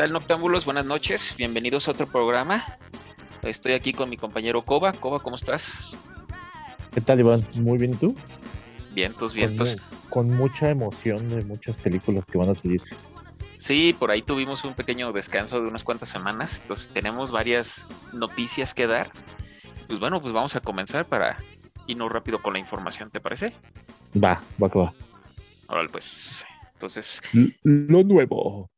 tal, Noctámbulos? Buenas noches. Bienvenidos a otro programa. Estoy aquí con mi compañero Coba. Coba, ¿cómo estás? ¿Qué tal, Iván? Muy bien, ¿y tú? Vientos, Con, vientos. con mucha emoción de muchas películas que van a salir. Sí, por ahí tuvimos un pequeño descanso de unas cuantas semanas. Entonces tenemos varias noticias que dar. Pues bueno, pues vamos a comenzar para irnos rápido con la información, ¿te parece? Va, va que va. Órale, pues. Entonces, lo nuevo.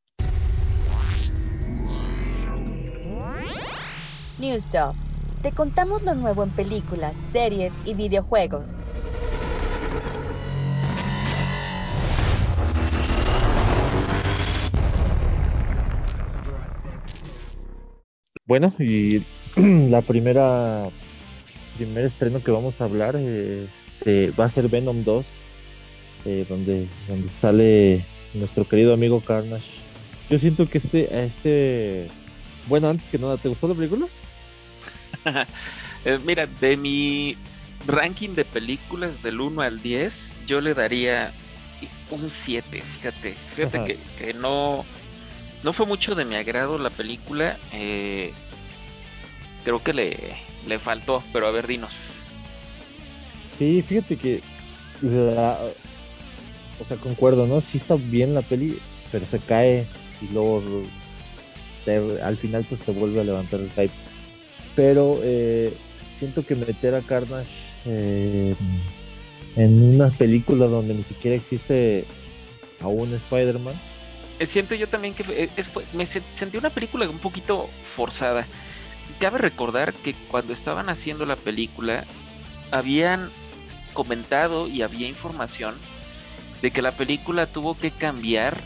News Top. Te contamos lo nuevo en películas, series y videojuegos. Bueno, y la primera primer estreno que vamos a hablar eh, va a ser Venom 2, eh, donde, donde sale nuestro querido amigo Carnage. Yo siento que este, este, bueno, antes que nada, ¿te gustó la película? eh, mira, de mi ranking de películas del 1 al 10, yo le daría un 7, fíjate. Fíjate Ajá. que, que no, no fue mucho de mi agrado la película. eh, creo que le, le faltó, pero a ver, dinos. Sí, fíjate que, o sea, concuerdo, ¿no? Sí está bien la peli, pero se cae y luego te- al final pues te vuelve a levantar el hype. Pero eh, siento que meter a Carnage eh, en una película donde ni siquiera existe aún Spider-Man, Eh, Siento yo también que fue- me se- sentí una película un poquito forzada. Cabe recordar que cuando estaban haciendo la película, habían comentado y había información de que la película tuvo que cambiar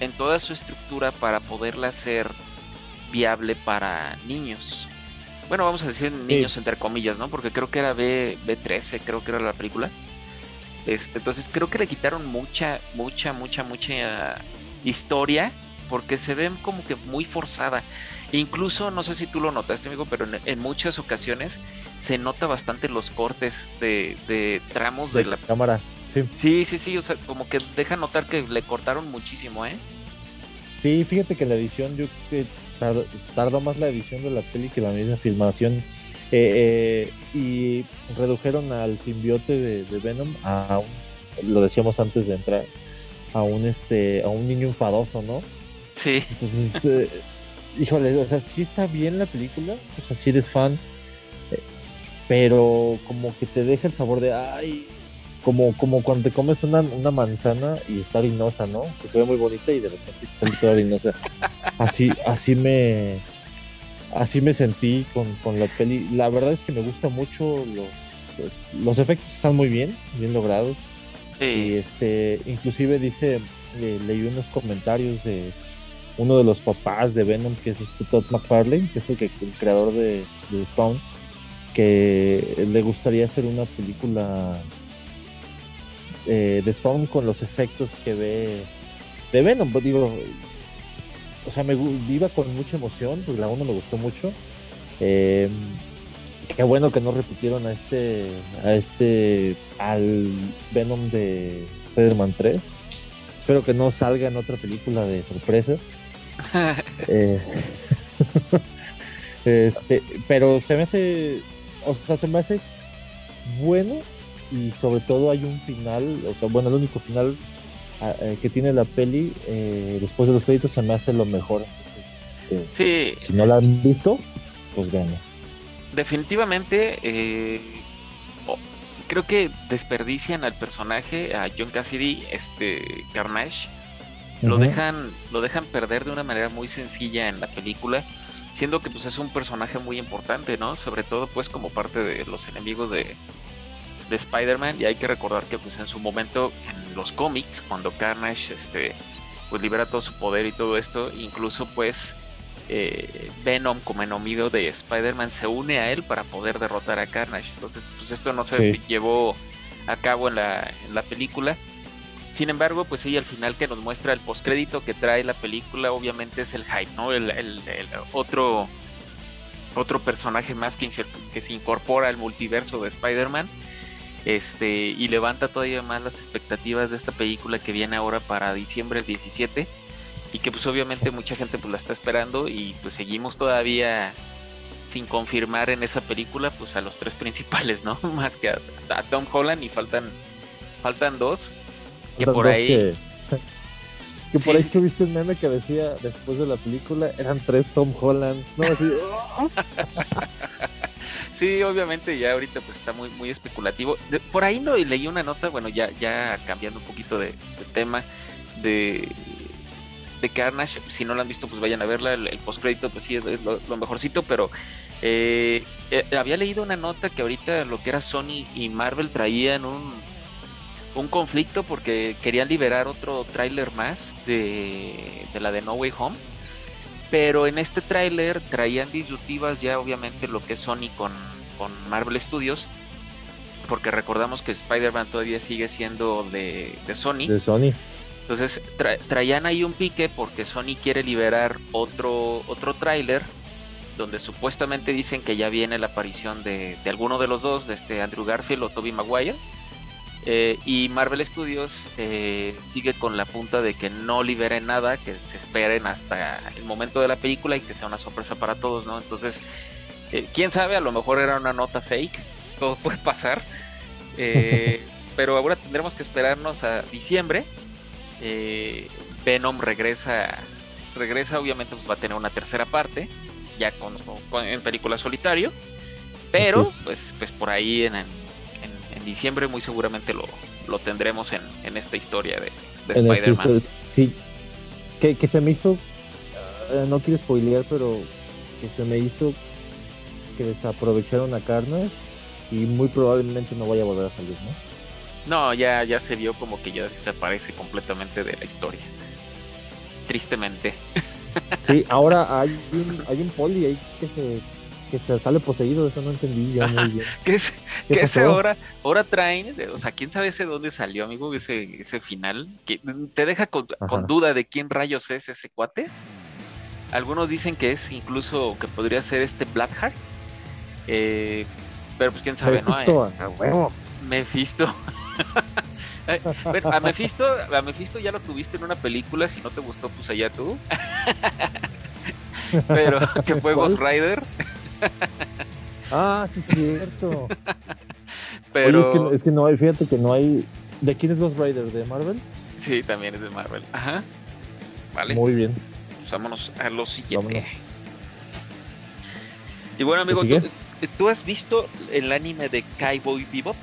en toda su estructura para poderla hacer viable para niños. Bueno, vamos a decir niños entre comillas, ¿no? Porque creo que era B, B13, creo que era la película. Este, entonces creo que le quitaron mucha, mucha, mucha, mucha historia porque se ven como que muy forzada. Incluso, no sé si tú lo notaste, amigo, pero en, en muchas ocasiones se nota bastante los cortes de, de tramos de de la... cámara. Sí. Sí, sí, sí, o sea, como que deja notar que le cortaron muchísimo, ¿eh? Sí, fíjate que la edición, yo tar- tardó más la edición de la peli que la misma filmación. Eh, eh, y redujeron al simbiote de, de Venom a un, lo decíamos antes de entrar, a un este, a un niño enfadoso, ¿no? Sí, Entonces, eh, híjole, o sea, sí está bien la película, o sea, si eres fan, eh, pero como que te deja el sabor de, ay, como, como cuando te comes una, una manzana y está harinosa, ¿no? O sea, se ve muy bonita y de repente te sale toda harinosa. Así, así me, así me sentí con, con la peli. La verdad es que me gusta mucho los, los, los efectos están muy bien, bien logrados. Y sí, este, inclusive dice, eh, leí unos comentarios de uno de los papás de Venom, que es este Todd McFarlane, que es el, que- el creador de, de Spawn, que le gustaría hacer una película eh, de Spawn con los efectos que ve de Venom. Pues digo, o sea, me iba con mucha emoción, pues la uno me gustó mucho. Eh, qué bueno que no repitieron a este, a este, al Venom de Spider-Man 3. Espero que no salga en otra película de sorpresa. Eh, este, pero se me hace, o sea, se me hace bueno y sobre todo hay un final, o sea, bueno, el único final ah, eh, que tiene la peli eh, después de los créditos se me hace lo mejor. Eh, sí, si no la han visto, pues vean. definitivamente eh, oh, creo que desperdician al personaje, a John Cassidy, este Carnage. Lo dejan, lo dejan perder de una manera muy sencilla en la película, siendo que pues es un personaje muy importante, ¿no? Sobre todo pues como parte de los enemigos de, de Spider-Man y hay que recordar que pues en su momento en los cómics, cuando Carnage este, pues libera todo su poder y todo esto, incluso pues eh, Venom como enemigo de Spider-Man se une a él para poder derrotar a Carnage. Entonces pues esto no se Sí. llevó a cabo en la, en la película. Sin embargo, pues sí, al final que nos muestra el postcrédito que trae la película, obviamente es el hype, ¿no? El, el- el otro, otro personaje más que, que se incorpora al multiverso de Spider-Man. Este, y levanta todavía más las expectativas de esta película que viene ahora para diciembre 17 y que pues obviamente mucha gente pues la está esperando y pues seguimos todavía sin confirmar en esa película pues a los tres principales, ¿no? Más que a, Tom Holland y faltan faltan dos que por ahí que, por ahí tuviste un meme que decía después de la película eran tres Tom Hollands, ¿no? sí, obviamente ya ahorita pues está muy muy especulativo. por ahí no leí una nota, bueno, ya ya cambiando un poquito de tema de de Carnage. Si no la han visto, pues vayan a verla. El, postcrédito, pues sí, es lo, mejorcito, pero eh, eh, había leído una nota que ahorita lo que era Sony y Marvel traían un, un conflicto porque querían liberar otro tráiler más de, de, la de No Way Home. Pero en este tráiler traían disyuntivas ya obviamente lo que es Sony con, con Marvel Studios. Porque recordamos que Spider-Man todavía sigue siendo de, de Sony. De Sony. Entonces traían ahí un pique porque Sony quiere liberar otro, otro tráiler donde supuestamente dicen que ya viene la aparición de, alguno de los dos, de este Andrew Garfield o Tobey Maguire. Eh, y Marvel Studios eh, sigue con la punta de que no liberen nada, que se esperen hasta el momento de la película y que sea una sorpresa para todos, ¿no? Entonces, eh, quién sabe, a lo mejor era una nota fake, todo puede pasar. pero ahora tendremos que esperarnos a diciembre Venom regresa, regresa, obviamente pues va a tener una tercera parte, ya con, en película solitario, pero pues, pues por ahí en, diciembre muy seguramente lo, lo tendremos en, esta historia de, Spider-Man. Sí, que, que, se me hizo, eh, no quiero spoilear, pero que se me hizo que desaprovecharon a Carnage y muy probablemente no vaya a volver a salir, ¿no? No, ya, ya se vio como que ya desaparece completamente de la historia. Tristemente. Sí, ahora hay un, hay un poli ahí que se, que se sale poseído, eso no entendí ya muy bien. ¿Qué, es, ¿qué ese ahora, ahora traen? O sea, quién sabe ese dónde salió, amigo, ese, ese final. Que te deja con, duda de quién rayos es ese cuate. Algunos dicen que es incluso que podría ser este Blackheart. Eh, pero pues quién sabe, ¿no? Eh, Mephisto. a Mephisto, a Mephisto ya lo tuviste en una película, si no te gustó, pues allá tú. Pero que fue Ghost Rider. ah, sí, es cierto. Pero es, que, no hay, fíjate que no hay. ¿De quién es Ghost Rider? ¿De Marvel? Sí, también es de Marvel. Ajá. Vale. Muy bien. Pues vámonos a lo siguiente. Y bueno, amigo, ¿tú, ¿tú, has visto el anime de Cowboy Bebop?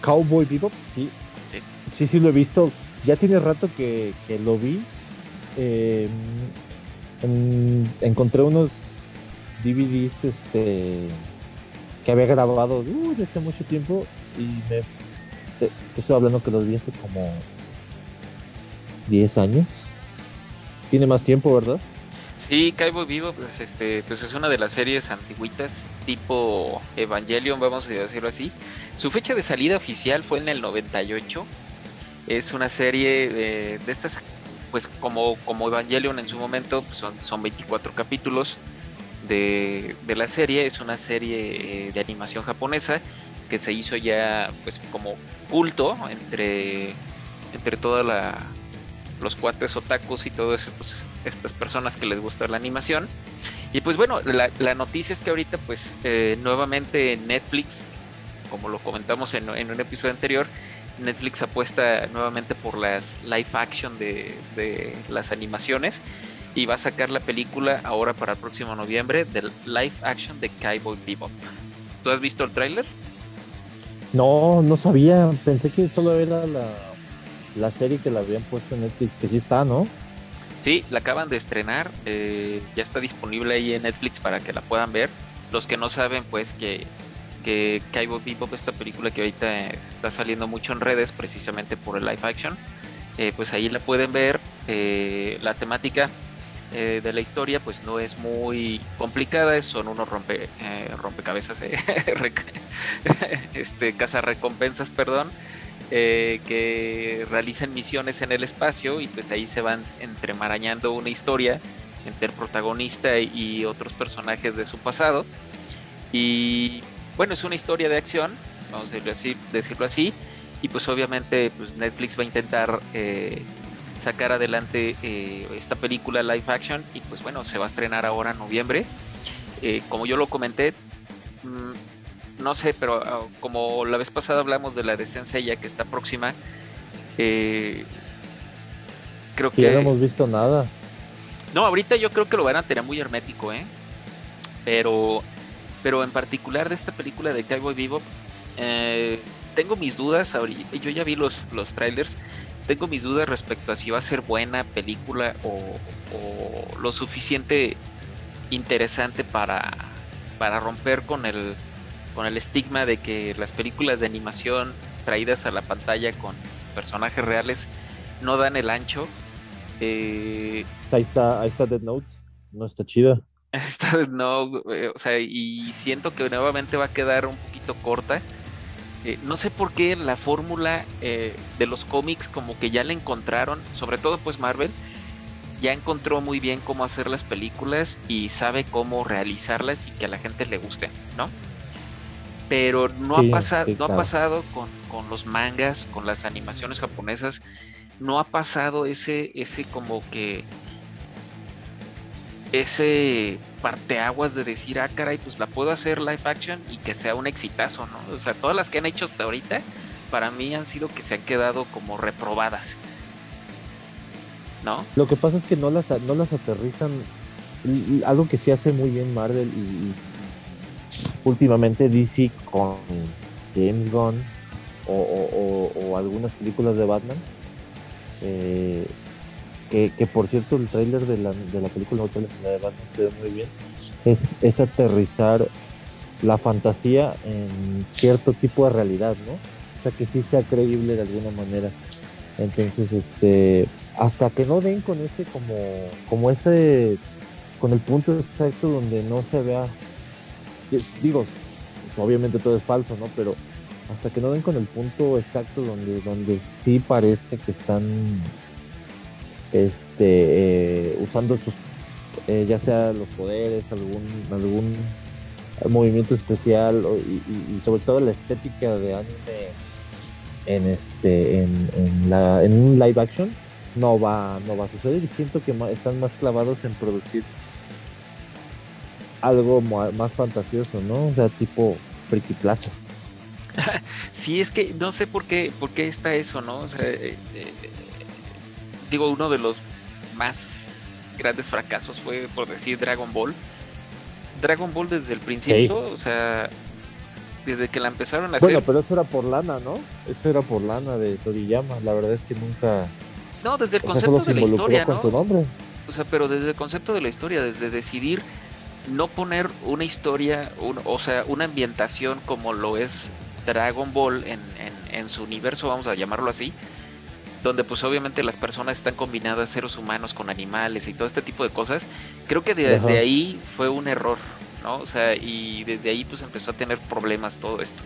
Cowboy Bebop, sí. sí. Sí, lo he visto. Ya tiene rato que, lo vi. Em, encontré unos DVDs este, que había grabado uh, desde hace mucho tiempo y me estoy hablando que los vi hace como 10 años. Tiene más tiempo, ¿verdad? Sí, Cowboy Vivo, pues este, pues es una de las series antiguitas tipo Evangelion, vamos a decirlo así. Su fecha de salida oficial fue en el 98. Es una serie de, estas, pues como, como Evangelion en su momento, pues son, son 24 capítulos de, la serie. Es una serie eh, de animación japonesa que se hizo ya pues como culto entre, entre toda la los cuates otakus y todas estas personas que les gusta la animación. Y pues bueno, la, noticia es que ahorita pues eh, nuevamente Netflix, como lo comentamos en, un episodio anterior, Netflix apuesta nuevamente por las live action de, las animaciones y va a sacar la película ahora para el próximo noviembre del live action de Cowboy Bebop. ¿Tú has visto el tráiler? No, no sabía. Pensé que solo era la la serie que la habían puesto en Netflix, que sí está, ¿no? Sí, la acaban de estrenar, eh, ya está disponible ahí en Netflix para que la puedan ver. Los que no saben, pues que, que Cowboy Bebop, esta película que ahorita está saliendo mucho en redes, precisamente por el live action, eh, pues ahí la pueden ver. Eh, la temática de la historia, pues no es muy complicada, son unos rompe, rompecabezas, este, recompensas, perdón eh, que realizan misiones en el espacio y pues ahí se van entremarañando una historia entre el protagonista y otros personajes de su pasado. Y bueno, es una historia de acción vamos a decirlo así, decirlo así y pues obviamente pues Netflix va a intentar eh, sacar adelante eh, esta película live action y pues bueno, se va a estrenar ahora en noviembre. Eh, como yo lo comenté, mm, no sé, pero ah, como la vez pasada hablamos de la decencia ya que está próxima, creo que... Ya no hemos visto nada. No, ahorita yo creo que lo van a tener muy hermético, ¿eh? Pero, pero en particular de esta película de Cowboy Vivo, eh, tengo mis dudas, yo ya vi los, los trailers, tengo mis dudas respecto a si va a ser buena película o, lo suficiente interesante para, para romper con el, con el estigma de que las películas de animación traídas a la pantalla con personajes reales no dan el ancho. Eh, ahí está, ahí está Dead Note, no está chida. Está no, eh, o sea, y siento que nuevamente va a quedar un poquito corta. Eh, no sé por qué la fórmula eh, de los cómics como que ya la encontraron, sobre todo pues Marvel, ya encontró muy bien cómo hacer las películas y sabe cómo realizarlas y que a la gente le guste, ¿no? Pero no ha pasado, no ha pasado con, con, los mangas, con las animaciones japonesas, no ha pasado ese, ese como que ese parteaguas de decir, ah, caray, pues la puedo hacer live action y que sea un exitazo, ¿no? O sea, todas las que han hecho hasta ahorita, para mí han sido que se han quedado como reprobadas. ¿No? Lo que pasa es que no las, no las aterrizan. algo que sí hace muy bien Marvel y, últimamente DC con James Gunn o, algunas películas de Batman. Eh, que, por cierto el tráiler de la, de la película Hotel de Batman se ve muy bien, es, es aterrizar la fantasía en cierto tipo de realidad, ¿no? O sea, que sí sea creíble de alguna manera. Entonces, este, hasta que no den con ese, como, como ese, con el punto exacto donde no se vea, digo, obviamente todo es falso, ¿no? Pero hasta que no den con el punto exacto donde, donde sí parezca que están este, eh, usando sus, eh, ya sea los poderes, algún, algún movimiento especial y, sobre todo la estética de anime en este en, la, en un live action no va no va a suceder y siento que están más clavados en producir algo más fantasioso no o sea tipo Freaky Plaza. Sí es que no sé por qué por qué está eso no o sea, eh, digo, uno de los más grandes fracasos fue, por decir, Dragon Ball. Dragon Ball desde el principio, o sea, desde que la empezaron a hacer. Bueno, pero eso era por lana, ¿no? Eso era por lana de Toriyama. La verdad es que nunca. No, desde el concepto de la historia, ¿no? O sea, pero desde el concepto de la historia, desde decidir no poner una historia, o sea, una ambientación como lo es Dragon Ball en, en su universo, vamos a llamarlo así, donde pues obviamente las personas están combinadas seres humanos con animales y todo este tipo de cosas, creo que desde ahí fue un error, ¿no? O sea, y desde ahí pues empezó a tener problemas todo esto.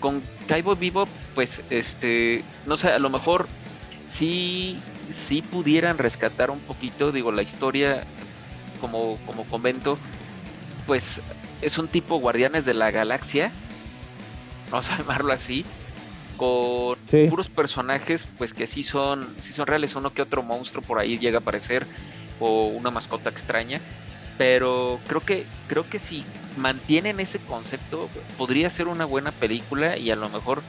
Con Kaibo Vivo, pues, este, no sé, a lo mejor sí, sí pudieran rescatar un poquito, digo, la historia como, como convento, pues es un tipo guardianes de la galaxia, vamos a llamarlo así, con puros personajes pues que sí son, sí son reales, uno que otro monstruo por ahí llega a aparecer o una mascota extraña, pero creo que creo que si mantienen ese concepto podría ser una buena película y a lo mejor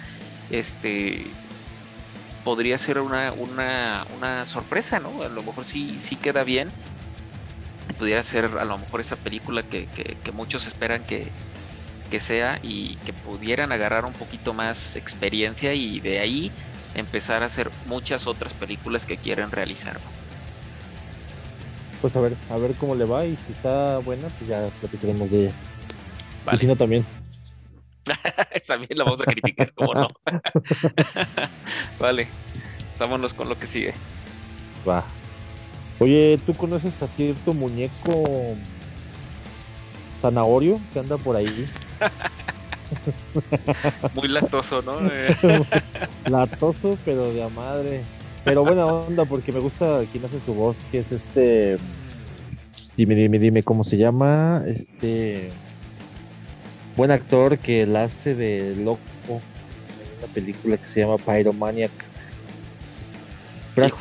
este podría ser una, una, una sorpresa, ¿no? A lo mejor sí, sí queda bien. Pudiera ser a lo mejor esa película que, que muchos esperan que, que sea y que pudieran agarrar un poquito más experiencia y de ahí empezar a hacer muchas otras películas que quieren realizar. Pues a ver, a ver cómo le va y si está buena, pues ya platicaremos de ella. Y si no, también. también la vamos a criticar, como no. vale, pues vámonos con lo que sigue. Va. Oye, ¿tú conoces a cierto muñeco zanahorio que anda por ahí? Muy latoso, ¿no? latoso, pero de a madre. Pero buena onda, porque me gusta quien hace su voz, que es este. Dime, dime, dime, ¿cómo se llama? Este. Buen actor que la hace de loco una película que se llama Pyromaniac. Brad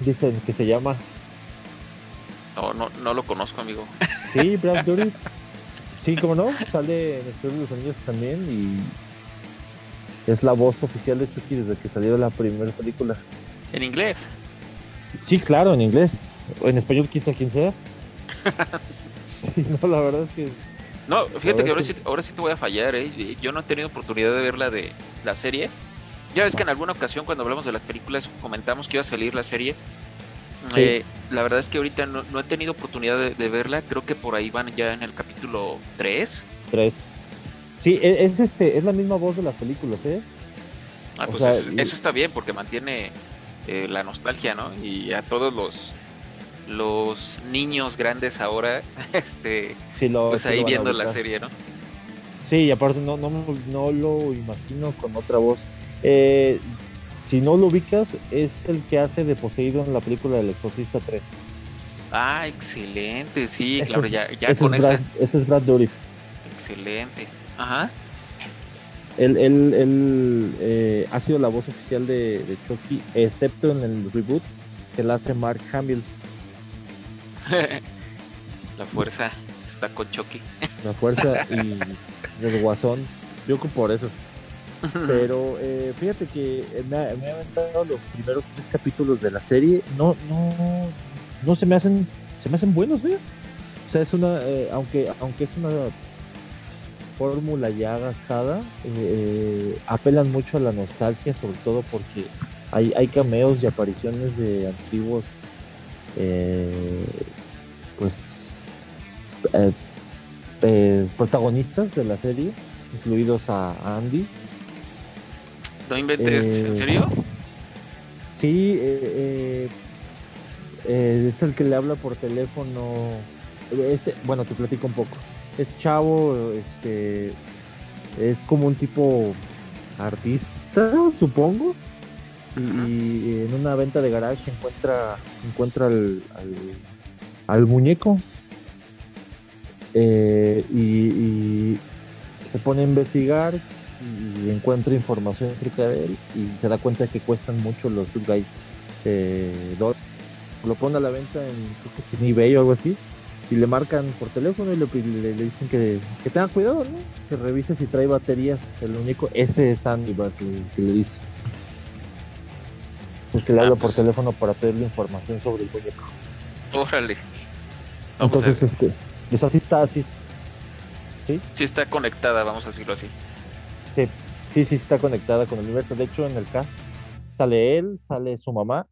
dicen que se llama. No, no, no lo conozco, amigo. Sí, Brad Dourif. Sí, como no, sale en el de los Anillos también y es la voz oficial de Chucky desde que salió la primera película. En inglés. Sí, claro, en inglés. O en español, quizá quien sea. Sí, no, la verdad es que No, fíjate que ahora sí, ahora sí te voy a fallar, ¿eh? Yo no he tenido oportunidad de ver la de la serie. Ya ves que en alguna ocasión cuando hablamos de las películas comentamos que iba a salir la serie. Sí. Eh, la verdad es que ahorita no, no he tenido oportunidad de, de verla. Creo que por ahí van ya en el capítulo 3. tres. Sí, e- es, este, es la misma voz de las películas, ¿eh? Ah, pues sea, es- y- eso está bien porque mantiene eh, la nostalgia, ¿no? Y a todos los los niños grandes ahora, este, Sí, lo, pues sí ahí viendo la serie, ¿no? Sí, y aparte no, no, no lo imagino con otra voz. Eh, si no lo ubicas, es el que hace de poseído en la película del Exorcista 3. Ah, excelente, sí, Ese claro, ya, ya ese, con es esa, ese es Brad Dourif. excelente. Ajá. Él, él, él, eh, ha sido la voz oficial de, de Chucky, excepto en el reboot que la hace Mark Hamill. la fuerza está con Chucky. La fuerza y el guasón. Yo creo por eso. Pero eh, fíjate que eh, me, ha aventado los primeros tres capítulos de la serie. No, no, no se me hacen, se me hacen buenos, ¿ve? O sea, es una, eh, aunque, aunque es una fórmula ya gastada, eh, eh, apelan mucho a la nostalgia, sobre todo porque hay, hay cameos y apariciones de antiguos, eh, pues, eh, eh, protagonistas de la serie, incluidos a Andy. No inventes, Eh, ¿en serio? Sí, eh, eh, eh, es el que le habla por teléfono. Este, bueno, te platico un poco. Es chavo, este, es como un tipo artista, supongo. Y, y en una venta de garage encuentra, encuentra al, al, al muñeco. Eh, y, y se pone a investigar y encuentra información acerca de él y se da cuenta que cuestan mucho los Good Guy eh, 2. Lo pone a la venta en, creo que es en eBay o algo así. Y le marcan por teléfono y le, le- le dicen que, que tenga cuidado, ¿no? Que revise si trae baterías. El único, ese es Andy que, que le dice. Pues que le Ah, habla pues. por teléfono para pedirle información sobre el muñeco. Órale. Vamos a Entonces, este, pues así está, así. ¿Sí? Sí está conectada, vamos a decirlo así. Sí, sí, está conectada con el universo. De hecho, en el cast sale él, sale su mamá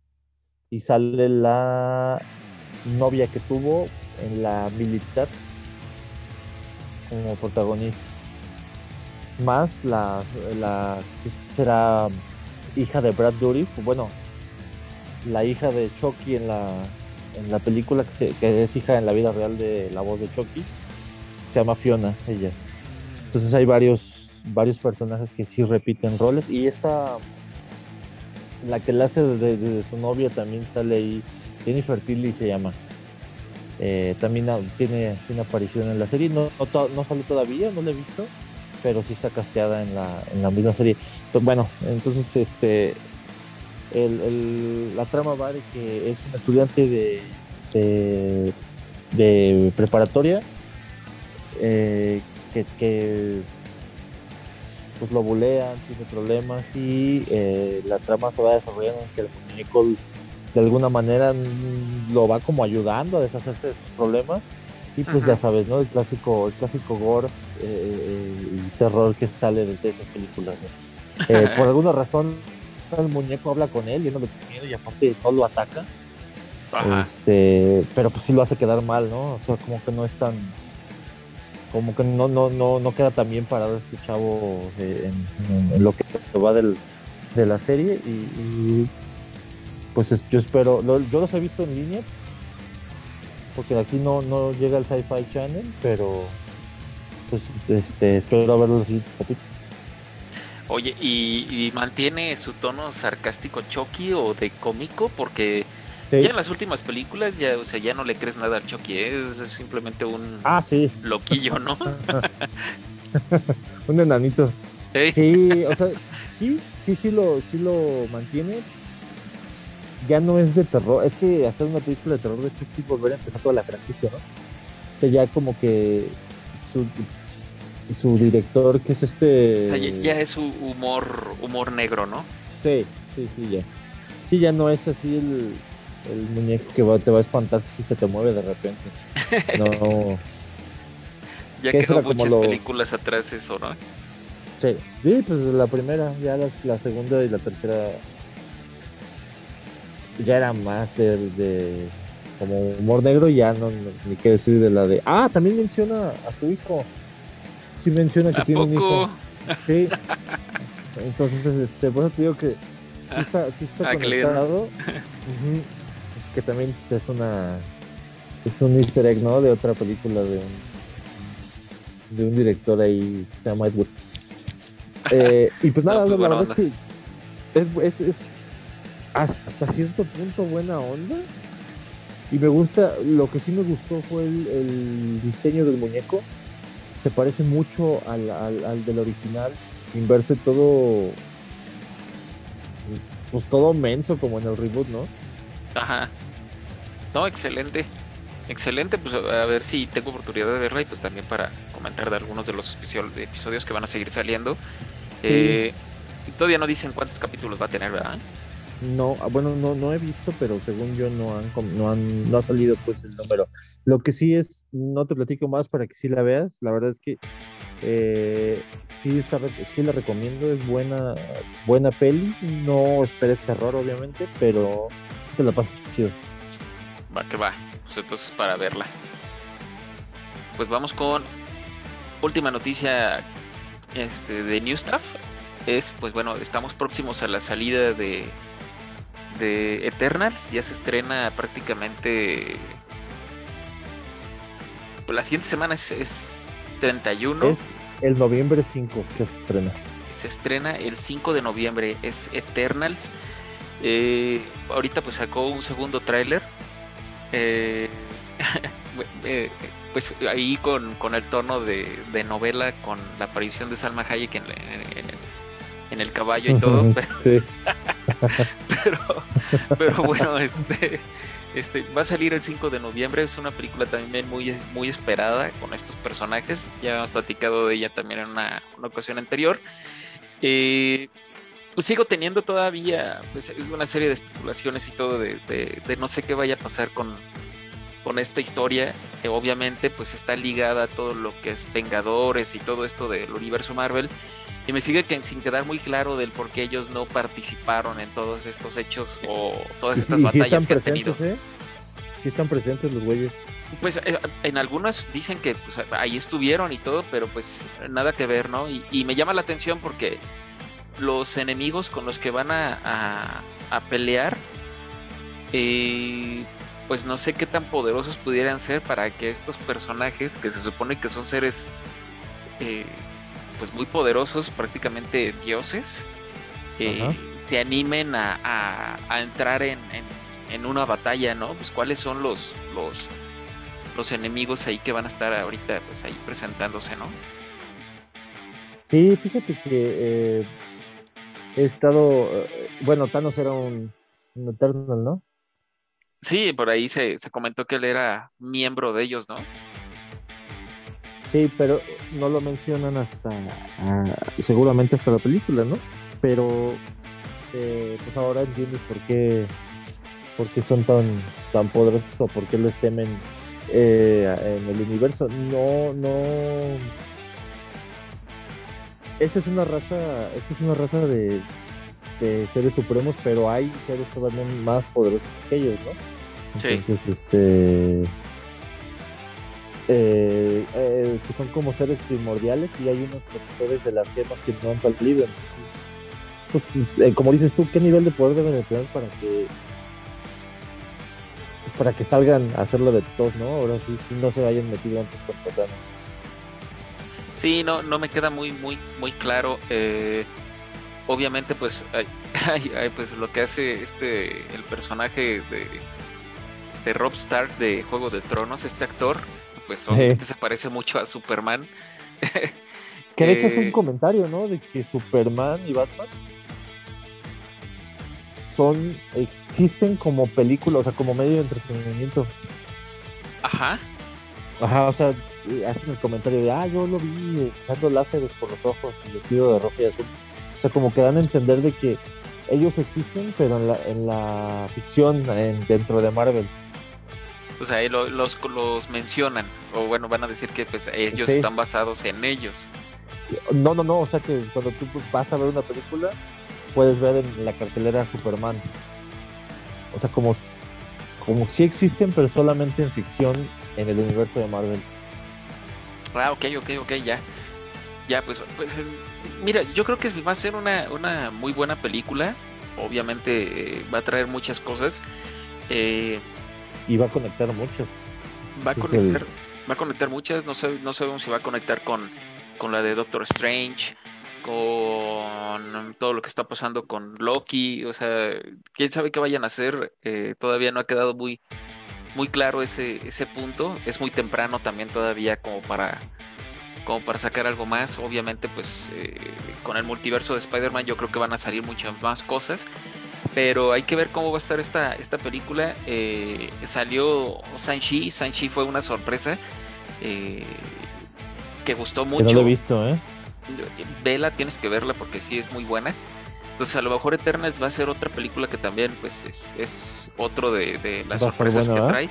y sale la novia que tuvo en la militar como protagonista. Más la, la que será hija de Brad Dourif, bueno, la hija de Chucky en la, en la película que, se- que es hija en la vida real de la voz de Chucky, se llama Fiona, ella. Entonces hay varios, varios personajes que sí repiten roles y esta, la que la hace de, su novia también sale ahí, Jennifer Tilly se llama. Eh, también tiene, tiene aparición en la serie, no, no, no sale todavía, no la he visto, pero sí está casteada en la, en la misma serie. Pues bueno, entonces este el, la trama va de que es un estudiante de, de, de preparatoria eh, que, que, pues lo bulean, tiene problemas y eh, la trama se va desarrollando en que el muñeco de alguna manera mm, lo va como ayudando a deshacerse de sus problemas y pues Ajá. ya sabes, ¿no? El clásico, el clásico gore eh, eh, y terror que sale de, de esas películas. ¿no? Eh, por alguna razón el muñeco habla con él y no le tiene miedo y aparte no lo ataca. Ajá. Este, pero pues sí lo hace quedar mal, ¿no? O sea, como que no es tan como que no no no no queda tan bien parado este chavo eh, en, lo que va del, de la serie y, pues es- yo espero lo- yo los he visto en línea porque aquí no no llega el Sci-Fi Channel pero pues este espero verlo los siguientes capítulos. Oye, ¿y, y mantiene su tono sarcástico Chucky o de cómico? Porque Sí. ya en las últimas películas ya, o sea, ya no le crees nada al Chucky, ¿eh? es, simplemente un Ah, sí, loquillo, ¿no? un enanito. Sí, o sea, sí, sí, sí lo, sí lo mantiene. Ya no es de terror, es que hacer una película de terror de hecho es volver a empezar toda la franquicia, ¿no? O sea, ya como que su, su director, que es este... O sea, ya, ya es su humor, humor negro, ¿no? Sí, sí, sí, ya. Sí, ya no es así el, el muñeco que va, te va a espantar si se te mueve de repente. No. Ya quedó muchas lo- películas atrás eso, ¿no? Sí, sí, pues la primera, ya la, la segunda y la tercera ya era más de, de como humor negro y ya no, no- ni qué decir de la de ah también menciona a su hijo sí menciona que ¿A tiene un hijo sí entonces este por eso te digo que sí está, sí está Ah, conectado. que también pues, es una es un easter egg no de otra película de un de un director ahí que se llama Ed Wood eh, y pues No, nada, pues, la verdad es que es, es, es hasta cierto punto buena onda. Y me gusta, lo que sí me gustó fue el, el diseño del muñeco. Se parece mucho al, al, al del original, sin verse todo, pues todo menso como en el reboot, ¿no? Ajá. No, excelente. Excelente, pues a ver si tengo oportunidad de verla y pues también para comentar de algunos de los episodios que van a seguir saliendo. Eh, y todavía no dicen cuántos capítulos va a tener, ¿verdad? No, ah, bueno, no, no he visto, pero según yo no han, no han, no ha salido pues el número. Lo que sí es, no te platico más para que sí la veas. La verdad es que eh, sí está, sí la recomiendo, es buena, buena peli. No esperes terror, obviamente, pero te la pasas chido. Va que va. Pues entonces para verla. Pues vamos con última noticia este, de New Stuff. Es, pues bueno, estamos próximos a la salida de, de Eternals. Ya se estrena prácticamente. Pues la siguiente semana es, es 31. Es el noviembre 5 que se estrena. se estrena el 5 de noviembre, es Eternals. Eh, ahorita pues sacó un segundo tráiler. Eh, pues ahí con, con el tono de, de novela, con la aparición de Salma Hayek en, en- en el caballo y todo, pero, Sí. pero, pero bueno, este, este va a salir el 5 de noviembre. Es una película también muy, muy esperada con estos personajes. Ya hemos platicado de ella también en una, una ocasión anterior. Eh, sigo teniendo todavía pues, una serie de especulaciones y todo de, de- de no sé qué vaya a pasar con, con esta historia. que obviamente, pues está ligada a todo lo que es Vengadores y todo esto del universo Marvel. Y me sigue que, sin quedar muy claro del por qué ellos no participaron en todos estos hechos o todas estas sí batallas que han tenido. ¿eh? Sí están presentes los güeyes. Pues eh, en algunas dicen que pues, ahí estuvieron y todo, pero pues nada que ver, ¿no? Y, y me llama la atención porque los enemigos con los que van a, a- a pelear, eh, pues no sé qué tan poderosos pudieran ser para que estos personajes, que se supone que son seres eh, pues muy poderosos, prácticamente dioses, eh, se animen a, a- a entrar en, en- en una batalla, ¿no? Pues cuáles son los, los, los enemigos ahí que van a estar ahorita pues ahí presentándose, ¿no? Sí, fíjate que eh, he estado. eh, bueno, Thanos era un, un Eternal, ¿no? Sí, por ahí se, se comentó que él era miembro de ellos, ¿no? Sí, pero no lo mencionan hasta. ah, seguramente hasta la película, ¿no? Pero. eh, pues ahora entiendes por qué. Por qué son tan, tan poderosos o por qué les temen eh, en el universo. No, no. Esta es una raza. Esta es una raza de, de seres supremos, pero hay seres todavía más poderosos que ellos, ¿no? Sí. Entonces, este. eh, eh, que son como seres primordiales y hay unos protectores de las gemas que no han salido. Pues, eh, como dices tú, ¿qué nivel de poder deben de tener para que para que salgan a hacerlo de todos, ¿no? Ahora sí, no se hayan metido antes con Thanos. Sí, no, no me queda muy, muy, muy claro. eh, obviamente, pues, hay- hay- hay, pues lo que hace este el personaje de, de Rob Stark de Juego de Tronos, este actor, pues obviamente se parece mucho a Superman. Que de hecho es un Eh, comentario, ¿no? De que Superman y Batman son, existen como película, o sea, como medio de entretenimiento. Ajá. Ajá, o sea, eh, hacen el comentario de, ah, yo lo vi echando láseres por los ojos y vestido de rojo y azul. O sea, como que dan a entender de que ellos existen, pero en la, en la ficción, en- dentro de Marvel. O sea, ahí lo- los, los mencionan. O bueno, van a decir que pues ellos Sí. están basados en ellos. No, no, no, o sea que cuando tú vas a ver una película, puedes ver en la cartelera Superman. O sea, como, como si existen, pero solamente en ficción en el universo de Marvel. Ah, ok, ok, ok, ya. Ya, pues, pues, eh, mira, yo creo que va a ser una, una muy buena película. Obviamente eh, va a traer muchas cosas. Eh, Y va a conectar muchos. va a conectar, va a conectar muchas. No, sab- no sabemos si va a conectar con, con la de Doctor Strange, con todo lo que está pasando con Loki. O sea, quién sabe qué vayan a hacer. Eh, todavía no ha quedado muy, muy claro ese, ese punto. Es muy temprano también todavía como para, como para sacar algo más. Obviamente, pues eh, con el multiverso de Spider-Man yo creo que van a salir muchas más cosas. Pero hay que ver cómo va a estar esta, esta película. Eh, salió Sanchi. Sanchi fue una sorpresa. eh, que gustó Que mucho. no lo he visto, ¿eh? Vela, tienes que verla porque sí es muy buena. Entonces, a lo mejor Eternals va a ser otra película que también, pues, es, es otro de, de las Va sorpresas que ¿verdad? trae,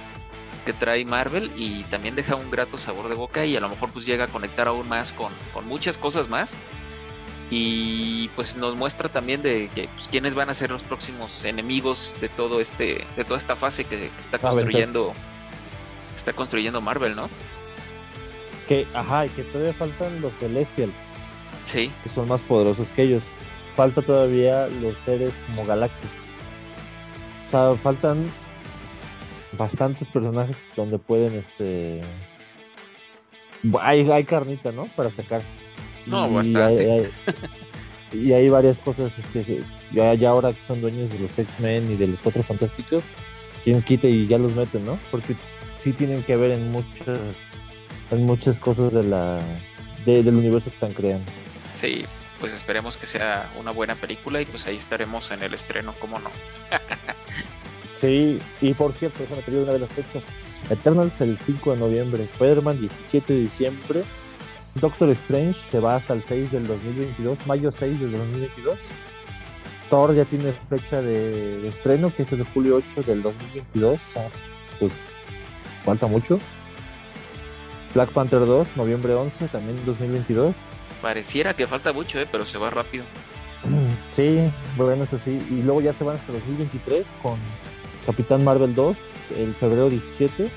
que trae Marvel y también deja un grato sabor de boca y a lo mejor pues llega a conectar aún más con, con muchas cosas más. Y pues nos muestra también de que pues, quiénes van a ser los próximos enemigos de todo este, de toda esta fase que, que está construyendo, está construyendo Marvel, ¿no? Que, ajá, y que todavía faltan los Celestial, Sí, que son más poderosos que ellos. Falta todavía los seres como Galactus. O sea, faltan bastantes personajes donde pueden, este... Hay, hay carnita, ¿no? Para sacar. No, Y bastante. hay- hay- y hay varias cosas, este, ya, ya ahora que son dueños de los X-Men y de los Cuatro Fantásticos, quien quite y ya los meten, ¿no? Porque sí tienen que ver en muchas, en muchas cosas de la, de- del universo que están creando. sí, pues esperemos que sea una buena película y pues ahí estaremos en el estreno, ¿cómo no? Sí, y por cierto, déjame te digo una de las fechas. Eternals el 5 de noviembre, Spider-Man 17 de diciembre, Doctor Strange se va hasta el 6 del 2022, mayo 6 del 2022. Thor ya tiene fecha de, estreno, que es el de julio 8 del 2022. o sea, pues falta mucho. Black Panther 2, noviembre 11, también 2022. Pareciera que falta mucho, ¿eh? pero se va rápido. Sí, bueno, eso sí. Y luego ya se van hasta 2023 con Capitán Marvel 2, el febrero 17.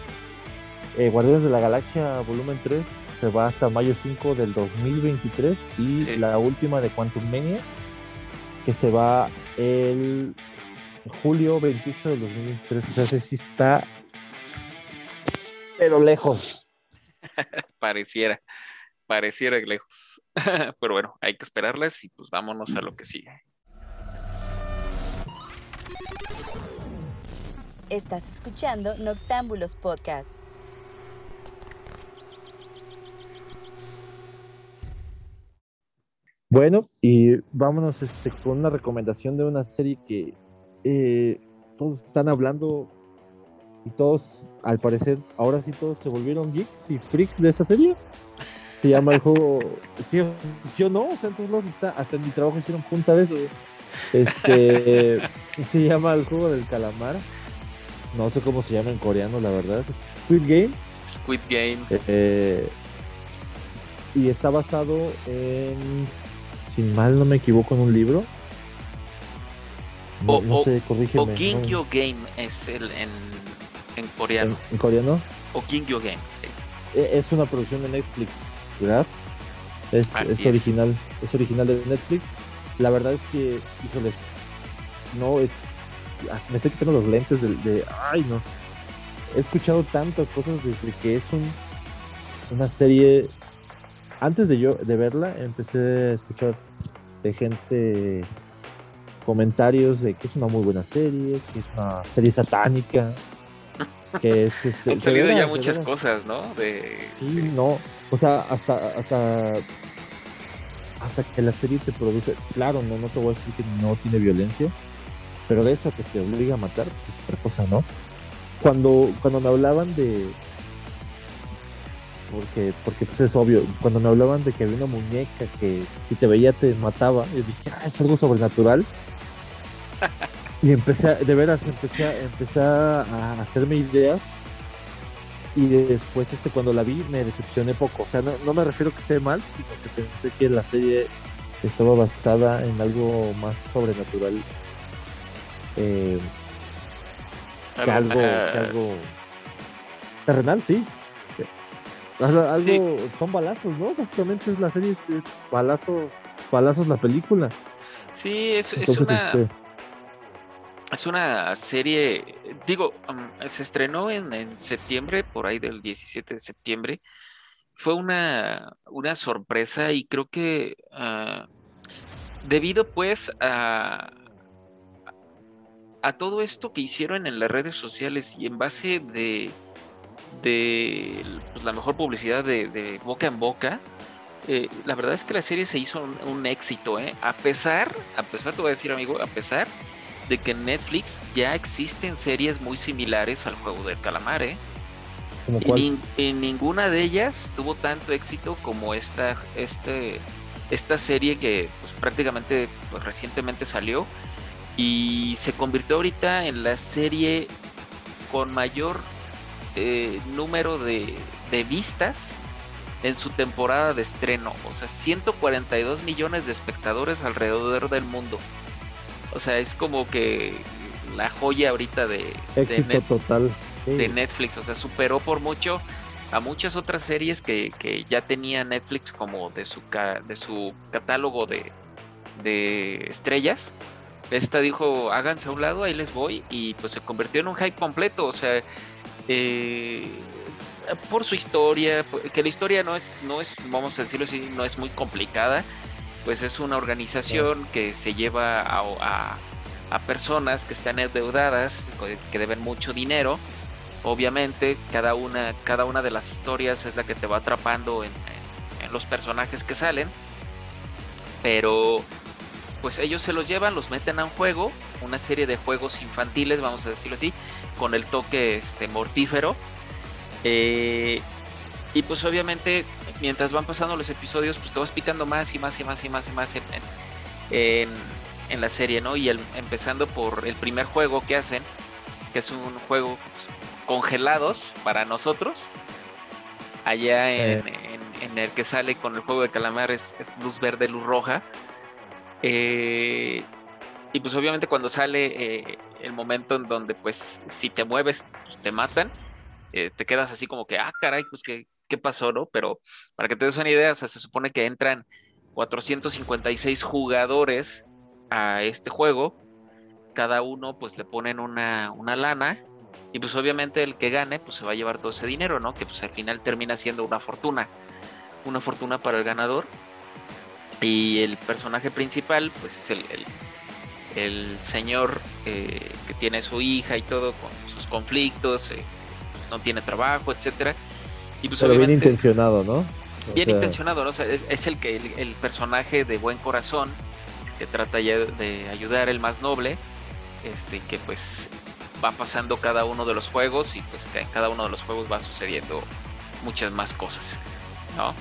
Eh, Guardianes de la Galaxia volumen 3 se va hasta mayo 5 del 2023. Y Sí. la última de Quantum Mania, que se va el julio 28 del 2023. O sea, ese sí está, pero lejos. Pareciera, pareciera lejos. pero bueno, hay que esperarlas y pues vámonos a lo que sigue. Estás escuchando Noctámbulos Podcast. Bueno, y vámonos este, con una recomendación de una serie que eh, todos están hablando y todos, al parecer, ahora sí todos se volvieron geeks y freaks de esa serie. Se llama el juego, ¿sí, o- sí o no? O sea, en todos lados está, hasta en mi trabajo hicieron punta de eso. Este, se llama el juego del calamar. No sé cómo se llama en coreano, la verdad. Squid Game. Squid Game. Eh, y está basado en, si mal no me equivoco, en un libro. No, O- no o- sé, corrígeme. O ¿no? Gingyo Game es el en, en coreano. en, en coreano. O Gingyo Game. Eh, Es una producción de Netflix, Es, original, es original de Netflix. La verdad es que, híjoles, no es. ah, Me estoy quitando los lentes de, de- Ay, no. He escuchado tantas cosas desde que es un, una serie. Antes de yo de verla, empecé a escuchar de gente comentarios de que es una muy buena serie, que es una serie satánica, que es este. Han salido ya veras, muchas cosas, ¿no? De, Sí, no. O sea, hasta, hasta hasta que la serie te produce, claro, no, no te voy a decir que no tiene violencia, pero de eso que te obliga a matar, pues es otra cosa, ¿no? Cuando, cuando me hablaban de, porque, porque pues es obvio, cuando me hablaban de que había una muñeca que si te veía te mataba, yo dije, ah, es algo sobrenatural. y empecé, a, de veras, empecé, a, empecé a hacerme ideas y después este cuando la vi me decepcioné poco. O sea, no, no me refiero que esté mal, sino que pensé que la serie estaba basada en algo más sobrenatural. Eh, que algo, que algo terrenal, sí. Algo, son balazos, ¿no? Básicamente es la serie, es balazos, balazos la película. Sí, es, es una... Este, es una serie, digo, se estrenó en, septiembre, por ahí del 17 de septiembre. Fue una, una sorpresa y creo que ah, debido pues a, a todo esto que hicieron en las redes sociales y en base de, de pues, la mejor publicidad de, boca en boca, eh, la verdad es que la serie se hizo un, éxito, ¿eh? A pesar, a pesar, te voy a decir amigo, a pesar de que en Netflix ya existen series muy similares al juego del calamar, ¿eh? Y en ninguna de ellas tuvo tanto éxito como esta, este, esta serie que pues, prácticamente pues, recientemente salió y se convirtió ahorita en la serie con mayor eh, número de, de vistas en su temporada de estreno. O sea, 142 millones de espectadores alrededor del mundo. O sea, es como que la joya ahorita de, de, total. de Netflix. O sea, superó por mucho a muchas otras series que, que ya tenía Netflix como de su, de su catálogo de, de estrellas. Esta dijo, háganse a un lado, ahí les voy. Y pues se convirtió en un hype completo. O sea, eh, por su historia, que la historia no es, no es, vamos a decirlo así, no es muy complicada pues es una organización que se lleva a, personas que están endeudadas, que deben mucho dinero. Obviamente, cada una, cada una de las historias es la que te va atrapando en, los personajes que salen. Pero, pues ellos se los llevan, los meten a un juego, una serie de juegos infantiles, vamos a decirlo así, con el toque este, mortífero. Eh, y pues obviamente mientras van pasando los episodios, pues te vas picando más y más y más y más y más en, en, la serie, ¿no? Y empezando por el primer juego que hacen, que es un juego pues, congelados para nosotros. Allá en, el que sale con el juego de calamar es, luz verde, luz roja. Eh, y pues obviamente cuando sale eh, el momento en donde pues si te mueves pues, te matan, eh, te quedas así como que, ah, caray, pues que pasó, ¿no? Pero para que te des una idea, se supone que entran 456 jugadores a este juego, cada uno pues le ponen una, una lana y pues obviamente el que gane pues se va a llevar todo ese dinero, ¿no? Que pues al final termina siendo una fortuna, una fortuna para el ganador. Y el personaje principal pues es el, el, señor eh, que tiene su hija y todo con sus conflictos, eh, no tiene trabajo, etcétera y pues Pero bien intencionado, ¿no? bien intencionado, ¿no? O sea, es, el que el, personaje de buen corazón que trata ya de ayudar el más noble, este, que pues va pasando cada uno de los juegos y pues en cada uno de los juegos va sucediendo muchas más cosas, ¿no?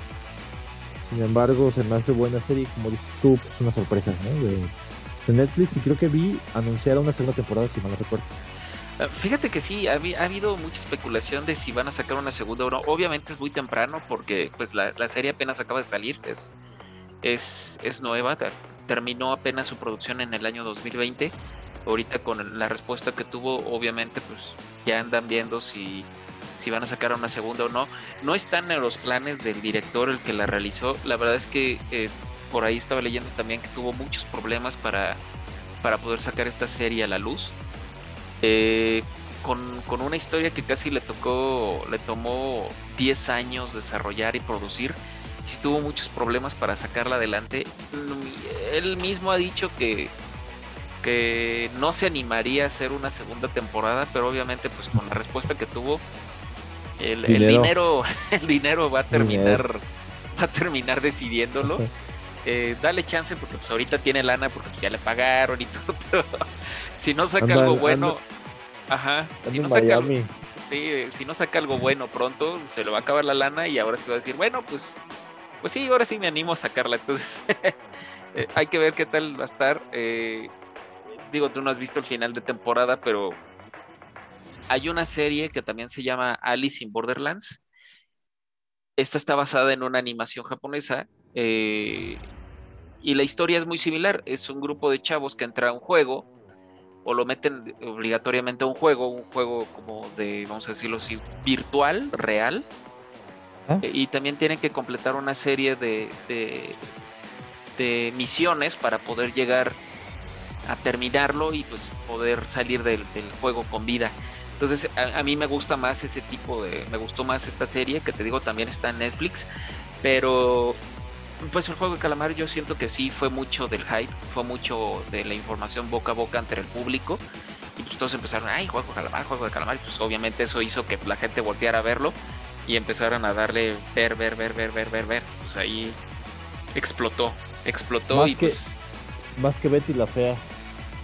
Sin embargo, se me hace buena serie, como dices tú, pues una sorpresa, ¿no? De, de Netflix y creo que vi anunciar una segunda temporada, si mal no recuerdo. Ah, fíjate que sí, ha, habido mucha especulación de si van a sacar una segunda o no. Obviamente es muy temprano porque pues la, serie apenas acaba de salir, es, es, es nueva, terminó apenas su producción en el año 2020. Ahorita con la respuesta que tuvo, obviamente pues ya andan viendo si, si van a sacar una segunda o no. No están en los planes del director el que la realizó. La verdad es que eh, por ahí estaba leyendo también que tuvo muchos problemas para, para poder sacar esta serie a la luz eh, con, una historia que casi le tocó, le tomó 10 años desarrollar y producir. Y tuvo muchos problemas para sacarla adelante. Él mismo ha dicho que, que no se animaría a hacer una segunda temporada, pero obviamente pues con la respuesta que tuvo, el dinero, el dinero, va a terminar, va a terminar decidiéndolo. eh, dale chance porque pues ahorita tiene lana porque pues ya le pagaron y todo, pero si no saca algo bueno, ajá, si no saca algo, sí, si no saca algo bueno pronto, se le va a acabar la lana y ahora se va a decir, bueno, pues, pues sí, ahora sí me animo a sacarla, entonces eh, hay que ver qué tal va a estar. Eh, digo, tú no has visto el final de temporada, pero hay una serie que también se llama Alice in Borderlands. Esta está basada en una animación japonesa eh, y la historia es muy similar. Es un grupo de chavos que entra a un juego o lo meten obligatoriamente a un juego, un juego como de, vamos a decirlo así, virtual, real. Ah. Eh, y también tienen que completar una serie de, de, misiones para poder llegar a terminarlo y pues poder salir del, juego con vida. Entonces a, a, mí me gusta más ese tipo de, me gustó más esta serie que te digo también está en Netflix, pero pues el juego de calamar yo siento que sí fue mucho del hype, fue mucho de la información boca a boca entre el público. Y pues todos empezaron, ay, juego de calamar, juego de calamar. Y pues obviamente eso hizo que la gente volteara a verlo y empezaron a darle ver, ver, ver, ver, ver, ver, ver. Pues ahí explotó, explotó más y que, pues. Más que Betty la fea.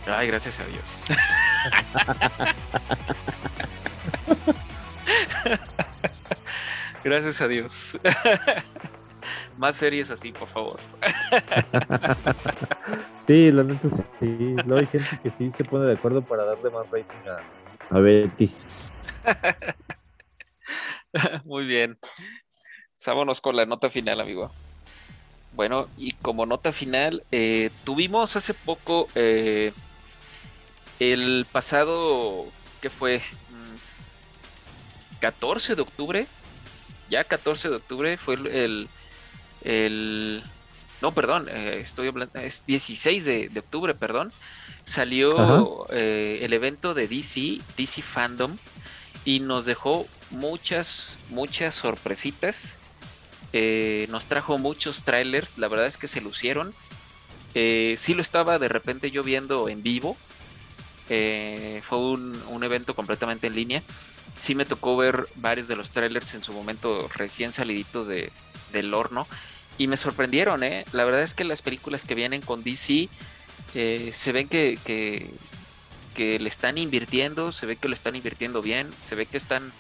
Ay, gracias a Dios. gracias a Dios. Más series así, por favor. sí, la neta sí. No hay gente que sí se pone de acuerdo para darle más rating a, Betty. Muy bien. Sámonos con la nota final, amigo. Bueno, y como nota final, eh, tuvimos hace poco eh, el pasado, ¿qué fue? 14 mm, de octubre. Ya 14 de octubre fue el, el... No, perdón, eh, estoy hablando, es 16 de, octubre, perdón. Salió eh, el evento de DC, DC Fandom, y nos dejó muchas, muchas sorpresitas. Eh, nos trajo muchos trailers, la verdad es que se lucieron. sí lo estaba de repente yo viendo en vivo. fue un, evento completamente en línea. Sí me tocó ver varios de los trailers en su momento recién saliditos de, del horno y me sorprendieron, ¿eh? La verdad es que las películas que vienen con DC eh, se ven que, que, le están invirtiendo, se ve que lo están invirtiendo bien, se ve que están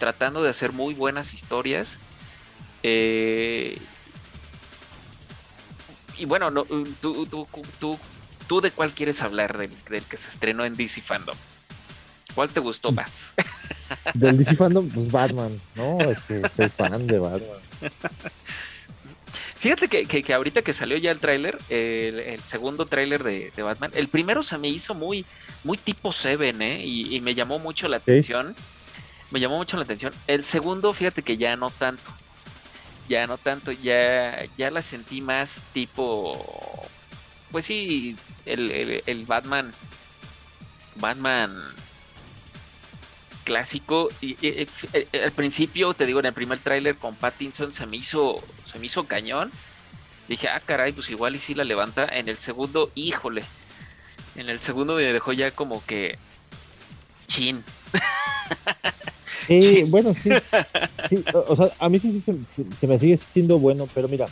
tratando de hacer muy buenas historias. Eh, y bueno, no, tú, tú, tú, tú, de cuál quieres hablar del, del, que se estrenó en DC Fandom? ¿Cuál te gustó más? Del DC Fandom, pues Batman, ¿no? Es que soy fan de Batman. Fíjate que, ahorita que salió ya el tráiler, el, segundo tráiler de, Batman, el primero se me hizo muy, muy tipo Seven, ¿eh? Y, me llamó mucho la atención. Me llamó mucho la atención. El segundo, fíjate que ya no tanto. Ya no tanto, ya, ya la sentí más tipo. Pues sí, el, el Batman. Batman clásico. Y, eh, al principio, te digo, en el primer tráiler con Pattinson se me hizo, se me hizo cañón. Dije, ah, caray, pues igual y si la levanta. En el segundo, híjole. En el segundo me dejó ya como que chin. Sí, bueno, sí, O sea, a mí sí, se, me sigue siendo bueno, pero mira.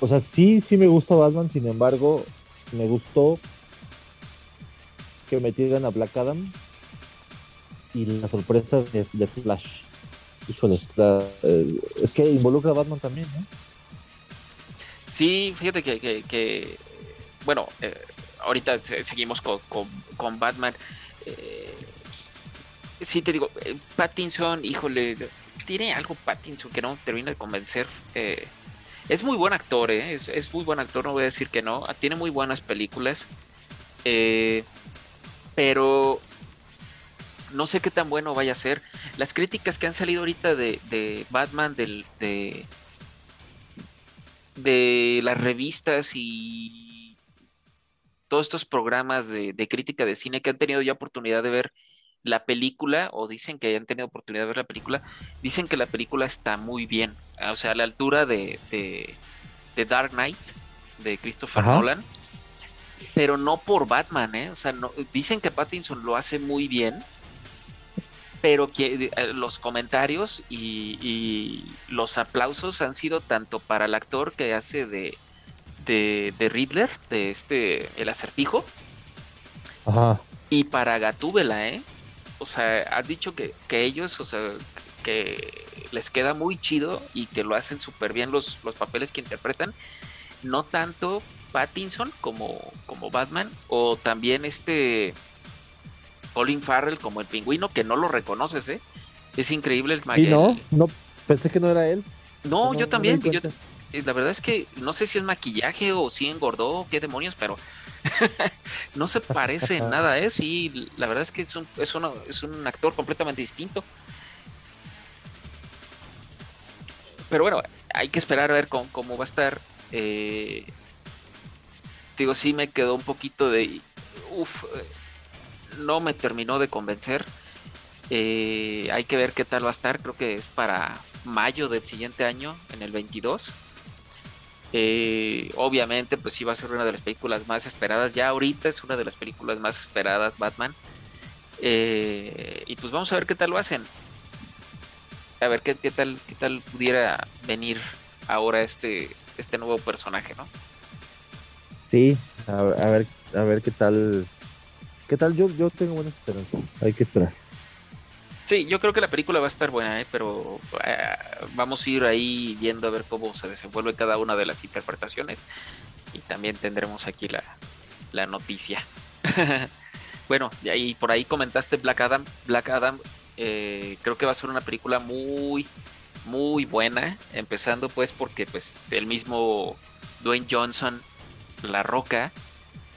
o sea, sí, sí me gusta Batman, sin embargo, me gustó que metieran a Black Adam y la sorpresa de, Flash. Híjole, eh, es que involucra a Batman también, ¿no? Sí, fíjate que, bueno, eh, ahorita seguimos con, con, Batman. Eh, sí, te digo, Pattinson, híjole, tiene algo Pattinson que no termina de convencer. es muy buen actor, es, es, muy buen actor, no voy a decir que no. Tiene muy buenas películas. Eh, pero no sé qué tan bueno vaya a ser. Las críticas que han salido ahorita de, Batman, del, de, de las revistas y todos estos programas de, crítica de cine que han tenido ya oportunidad de ver la película, o dicen que hayan tenido oportunidad de ver la película, dicen que la película está muy bien. O sea, a la altura de, de, Dark Knight, de Christopher Nolan pero no por Batman, ¿eh? O sea, no, dicen que Pattinson lo hace muy bien, pero que eh, los comentarios y, los aplausos han sido tanto para el actor que hace de, de, de Riddler, de este, el acertijo, Ajá. y para Gatúbela, ¿eh? O sea, han dicho que, que ellos, o sea, que les queda muy chido y que lo hacen súper bien los, los papeles que interpretan. No tanto Pattinson como, como Batman, o también este Colin Farrell como el pingüino, que no lo reconoces, ¿eh? Es increíble el maquillaje. no, no, pensé que no era él. No, No, yo también. yo- eh, la verdad es que no sé si es maquillaje o si engordó o qué demonios, pero no se parece en nada, ¿eh? Sí, la verdad es que es un, es uno- es un actor completamente distinto. Pero bueno, hay que esperar a ver cómo, cómo va a estar. Eh, digo, sí me quedó un poquito de... Uf, eh, no me terminó de convencer. Eh, hay que ver qué tal va a estar. Creo que es para mayo del siguiente año, en el 22. Eh, obviamente, pues sí va a ser una de las películas más esperadas. Ya ahorita es una de las películas más esperadas, Batman. Y pues vamos a ver qué tal lo hacen. A ver qué, qué tal, qué tal pudiera venir ahora este, este nuevo personaje, ¿no? Sí, a, a ver, a ver qué tal. ¿Qué tal? Yo, yo tengo buenas esperanzas. Hay que esperar. Sí, yo creo que la película va a estar buena, ¿eh? pero eh, vamos a ir ahí viendo a ver cómo se desenvuelve cada una de las interpretaciones y también tendremos aquí la, la noticia. bueno, y ahí por ahí comentaste Black Adam. Black Adam eh, creo que va a ser una película muy, muy buena, empezando pues porque pues el mismo Dwayne Johnson, La Roca,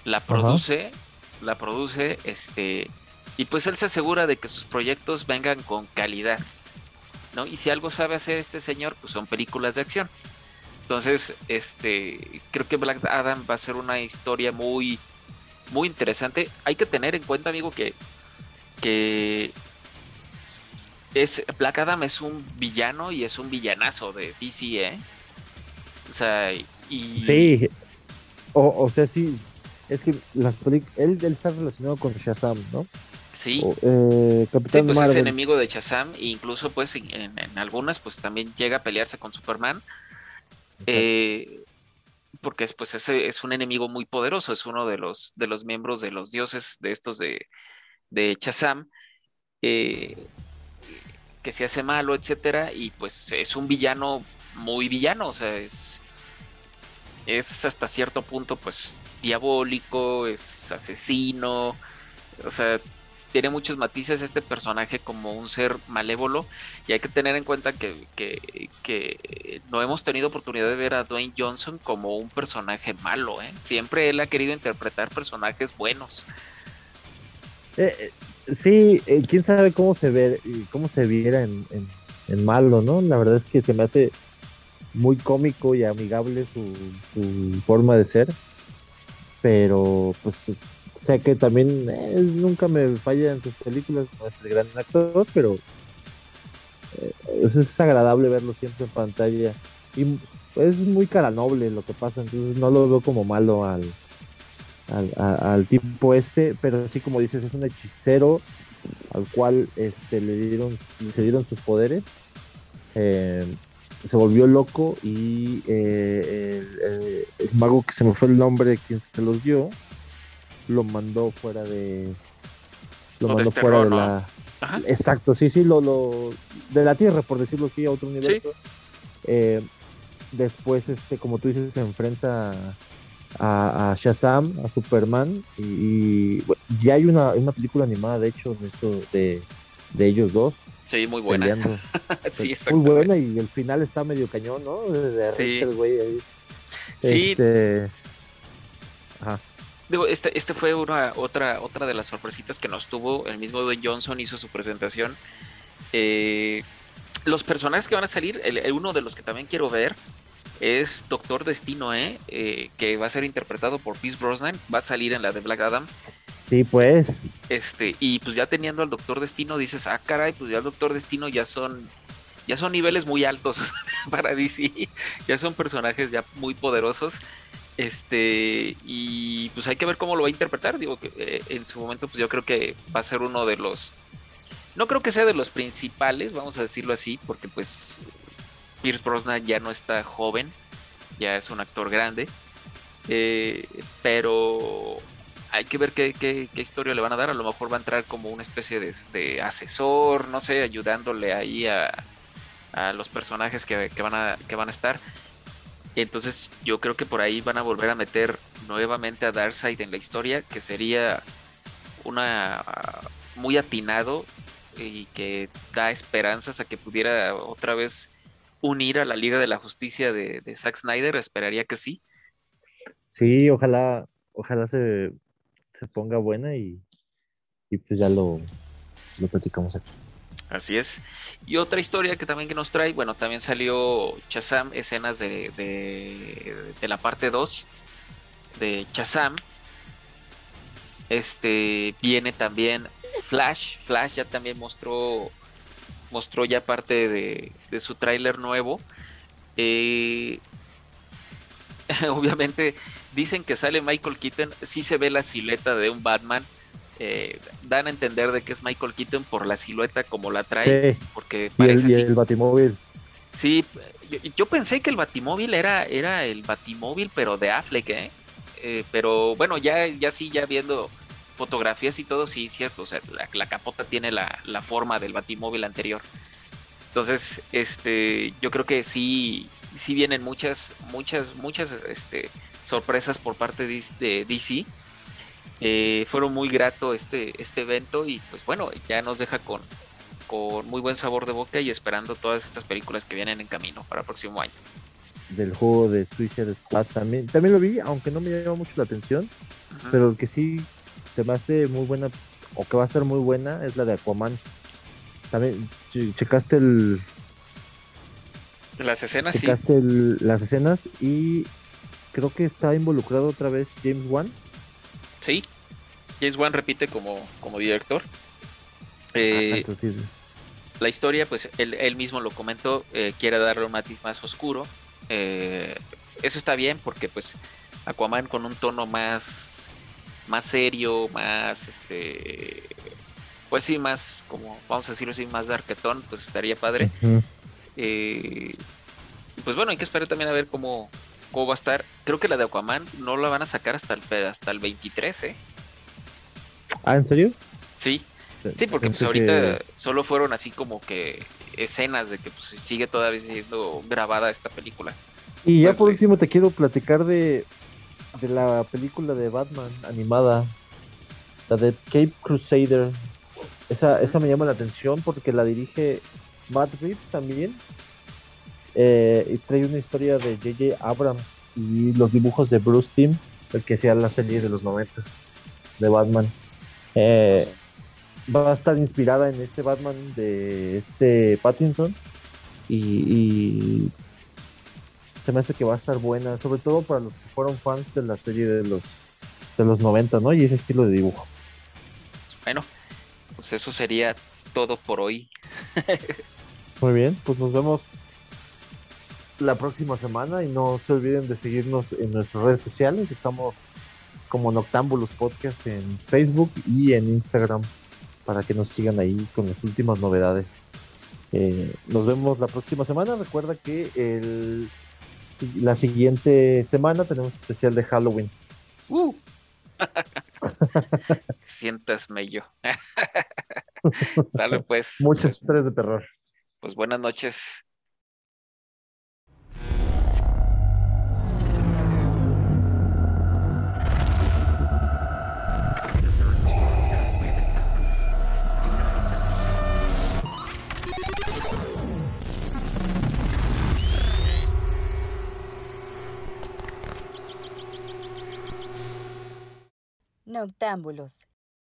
la produce, la produce, este, y pues él se asegura de que sus proyectos vengan con calidad, ¿no? Y si algo sabe hacer este señor, pues son películas de acción. Entonces, este, creo que Black Adam va a ser una historia muy, muy interesante. Hay que tener en cuenta, amigo, que, que es Black Adam es un villano y es un villanazo de DC, ¿eh? O sea, y Sí. O, o sea, sí. Es que las. Él, él está relacionado con Shazam, ¿no? sí, O, eh, Sí, Capitán pues es enemigo de Shazam e incluso pues en, en- en algunas pues también llega a pelearse con Superman eh, porque es, pues ese es un enemigo muy poderoso, es uno de los de los miembros de los dioses de estos de, de Shazam eh, que se hace malo, etcétera, y pues es un villano muy villano, o sea, es es hasta cierto punto pues diabólico, es asesino, o sea, tiene muchos matices este personaje como un ser malévolo y hay que tener en cuenta que, que- que no hemos tenido oportunidad de ver a Dwayne Johnson como un personaje malo, ¿eh? Siempre él ha querido interpretar personajes buenos. Eh, eh, sí, eh, quién sabe cómo se ve, cómo se viera en, en, en malo, ¿no? La verdad es que se me hace muy cómico y amigable su, forma de ser. Pero pues sé que también eh, nunca me falla en sus películas, no es el gran actor, pero eh, es, agradable verlo siempre en pantalla. Y es muy cara noble lo que pasa, entonces no lo veo como malo al, al tipo este, pero así como dices, es un hechicero al cual este, le dieron, se dieron sus poderes, eh, se volvió loco y eh, el, el- el mago que se me fue el nombre de quien se los dio, lo mandó fuera de... Lo Lo mandó desterró, fuera de ¿no? la... Ajá. Exacto, sí, sí, lo, lo de la Tierra, por decirlo así, a otro universo. Eh, después, este, como tú dices, se enfrenta a, a Shazam, a Superman, y, y, bueno, ya hay una, una película animada, de hecho, de, eso, de, de ellos dos Sí, muy buena. peleando. sí, muy buena, y el final está medio cañón, ¿no? De, Sí. el güey ahí. Sí. Este, Ajá. Digo, este, este fue una otra, otra de las sorpresitas que nos tuvo. El mismo Dwayne Johnson hizo su presentación. Eh, los personajes que van a salir, el, el uno de los que también quiero ver es Doctor Destino, ¿eh? Eh, que va a ser interpretado por Pierce Brosnan, va a salir en la de Black Adam. Sí, pues. Este, y pues ya teniendo al Doctor Destino, dices, ah, caray, pues ya el Doctor Destino ya son, ya son niveles muy altos para DC, ya son personajes ya muy poderosos. Este, y pues hay que ver cómo lo va a interpretar. Digo que eh, en su momento, pues yo creo que va a ser uno de los No creo que sea de los principales, vamos a decirlo así, porque pues Pierce Brosnan ya no está joven, ya es un actor grande, eh, pero hay que ver qué, historia le van a dar. A lo mejor va a entrar como una especie de, asesor, no sé, ayudándole ahí a, los personajes que, van a, estar. entonces yo creo que por ahí van a volver a meter nuevamente a Darkseid en la historia, que sería una muy atinado y que da esperanzas a que pudiera otra vez unir a la Liga de la Justicia de, de Zack Snyder. Esperaría que sí. Sí, ojalá, ojalá se, se ponga buena y, pues ya lo, lo platicamos aquí. Así es. Y otra historia que también que nos trae, bueno, también salió Chazam, escenas de, de, la parte 2 de Chazam. Este viene también Flash. Flash ya también mostró mostró ya parte de, de su tráiler nuevo. Eh, obviamente dicen que sale Michael Keaton, sí se ve la silueta de un Batman. Eh, dan a entender de que es Michael Keaton por la silueta como la trae, porque parece y el, Batimóvil. Sí, yo, pensé que el Batimóvil era, era el Batimóvil, pero de Affleck, ¿eh? ¿eh? pero bueno, ya, ya sí, ya viendo fotografías y todo, sí, cierto, o sea, la, capota tiene la, la, forma del Batimóvil anterior. Entonces, este, yo creo que sí, sí vienen muchas, muchas, muchas este, sorpresas por parte de DC. Eh, fueron muy grato este, este evento y pues bueno, ya nos deja con, con muy buen sabor de boca y esperando todas estas películas que vienen en camino para el próximo año. Del juego de Suicide Squad también, también lo vi, aunque no me llama mucho la atención, pero el que sí se me hace muy buena, o que va a ser muy buena, es la de Aquaman. También, checaste el, las escenas, sí. las escenas y creo que está involucrado otra vez James Wan. Sí, James Wan repite como, como director. Eh, la historia, pues él, mismo lo comentó, eh, quiere darle un matiz más oscuro. Eh, eso está bien porque pues Aquaman con un tono más, más serio, más este pues sí, más como vamos a decirlo así, más darketón, pues estaría padre. Eh, pues bueno, hay que esperar también a ver cómo, cómo va a estar. Creo que la de Aquaman no la van a sacar hasta el, hasta el 23, ¿eh? ¿Ah, en serio? Sí. Sí, porque pues ahorita solo fueron así como que escenas de que pues, sigue todavía siendo grabada esta película. Y ya por último te quiero platicar de, de la película de Batman animada, la de Cape Crusader. Esa, esa me llama la atención porque la dirige Matt Reeves también. Eh, y trae una historia de J.J. Abrams y los dibujos de Bruce Timm, el que hacía la serie de los 90 de Batman. Eh, va a estar inspirada en este Batman de este Pattinson y, se me hace que va a estar buena, sobre todo para los que fueron fans de la serie de los de los 90, ¿no? Y ese estilo de dibujo. Bueno, pues eso sería todo por hoy. Muy bien, pues nos vemos la próxima semana y no se olviden de seguirnos en nuestras redes sociales. Estamos como Noctámbulos Podcast en Facebook y en Instagram para que nos sigan ahí con las últimas novedades. Eh, nos vemos la próxima semana. Recuerda que el, la siguiente semana tenemos especial de Halloween. Uh. Sientas mello. Sale pues. Muchas historias de terror. Pues buenas noches. Noctámbulos